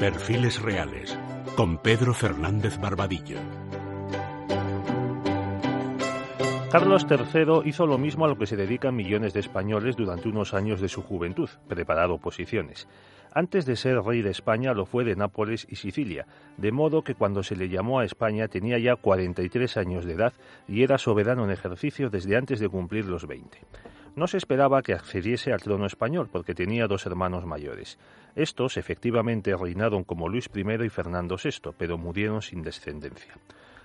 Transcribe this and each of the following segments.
Perfiles Reales con Pedro Fernández Barbadillo. Carlos III hizo lo mismo a lo que se dedican millones de españoles durante unos años de su juventud, preparar oposiciones. Antes de ser rey de España lo fue de Nápoles y Sicilia, de modo que cuando se le llamó a España tenía ya 43 años de edad y era soberano en ejercicio desde antes de cumplir los 20. No se esperaba que accediese al trono español porque tenía dos hermanos mayores. Estos efectivamente reinaron como Luis I y Fernando VI, pero murieron sin descendencia.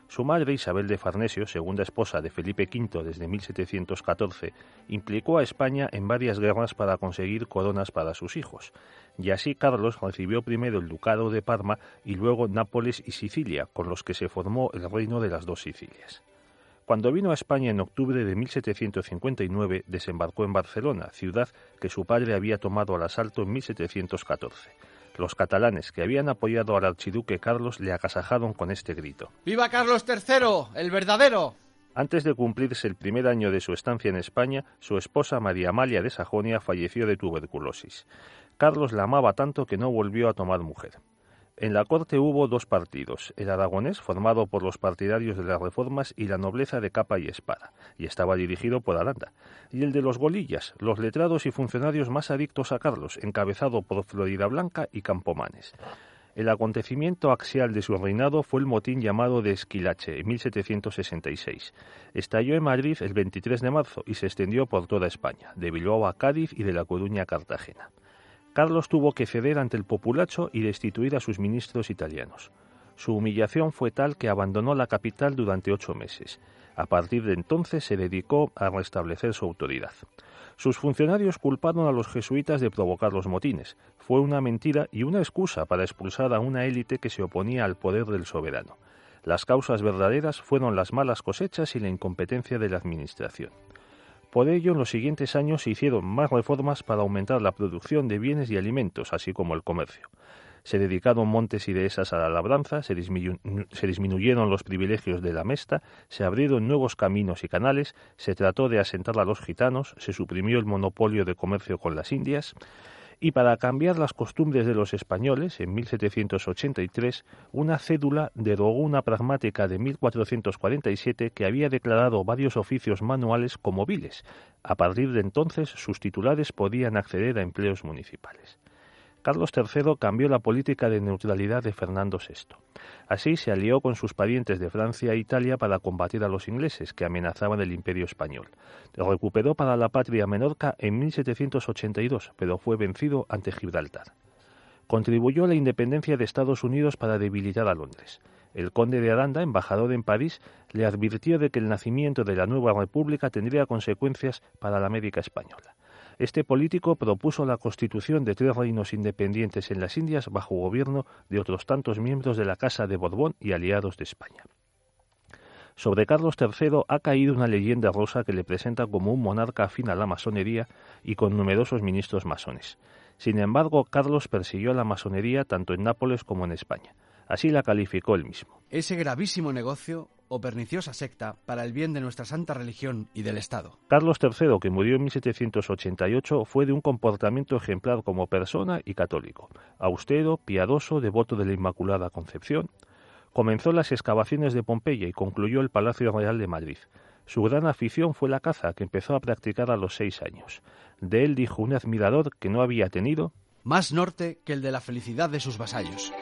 Su madre, Isabel de Farnesio, segunda esposa de Felipe V desde 1714, implicó a España en varias guerras para conseguir coronas para sus hijos, y así Carlos recibió primero el ducado de Parma y luego Nápoles y Sicilia, con los que se formó el reino de las dos Sicilias. Cuando vino a España en octubre de 1759, desembarcó en Barcelona, ciudad que su padre había tomado al asalto en 1714. Los catalanes que habían apoyado al archiduque Carlos le agasajaron con este grito. ¡Viva Carlos III, el verdadero! Antes de cumplirse el primer año de su estancia en España, su esposa María Amalia de Sajonia falleció de tuberculosis. Carlos la amaba tanto que no volvió a tomar mujer. En la corte hubo dos partidos, el aragonés, formado por los partidarios de las reformas y la nobleza de capa y espada, y estaba dirigido por Aranda, y el de los golillas, los letrados y funcionarios más adictos a Carlos, encabezado por Florida Blanca y Campomanes. El acontecimiento axial de su reinado fue el motín llamado de Esquilache en 1766. Estalló en Madrid el 23 de marzo y se extendió por toda España, de Bilbao a Cádiz y de La Coruña a Cartagena. Carlos tuvo que ceder ante el populacho y destituir a sus ministros italianos. Su humillación fue tal que abandonó la capital durante ocho meses. A partir de entonces se dedicó a restablecer su autoridad. Sus funcionarios culparon a los jesuitas de provocar los motines. Fue una mentira y una excusa para expulsar a una élite que se oponía al poder del soberano. Las causas verdaderas fueron las malas cosechas y la incompetencia de la administración. Por ello, en los siguientes años se hicieron más reformas para aumentar la producción de bienes y alimentos, así como el comercio. Se dedicaron montes y dehesas a la labranza, se, disminuyeron los privilegios de la mesta, se abrieron nuevos caminos y canales, se trató de asentar a los gitanos, se suprimió el monopolio de comercio con las Indias, y para cambiar las costumbres de los españoles, en 1783, una cédula derogó una pragmática de 1447 que había declarado varios oficios manuales como viles. A partir de entonces, sus titulares podían acceder a empleos municipales. Carlos III cambió la política de neutralidad de Fernando VI. Así se alió con sus parientes de Francia e Italia para combatir a los ingleses que amenazaban el imperio español. Recuperó para la patria Menorca en 1782, pero fue vencido ante Gibraltar. Contribuyó a la independencia de Estados Unidos para debilitar a Londres. El conde de Aranda, embajador en París, le advirtió de que el nacimiento de la nueva república tendría consecuencias para la América española. Este político propuso la constitución de tres reinos independientes en las Indias bajo gobierno de otros tantos miembros de la Casa de Borbón y aliados de España. Sobre Carlos III ha caído una leyenda rosa que le presenta como un monarca afín a la masonería y con numerosos ministros masones. Sin embargo, Carlos persiguió a la masonería tanto en Nápoles como en España. Así la calificó él mismo. Ese gravísimo negocio o perniciosa secta para el bien de nuestra santa religión y del Estado. Carlos III, que murió en 1788, fue de un comportamiento ejemplar como persona y católico, austero, piadoso, devoto de la Inmaculada Concepción. Comenzó las excavaciones de Pompeya y concluyó el Palacio Real de Madrid. Su gran afición fue la caza, que empezó a practicar a los seis años. De él dijo un admirador que no había tenido más norte que el de la felicidad de sus vasallos.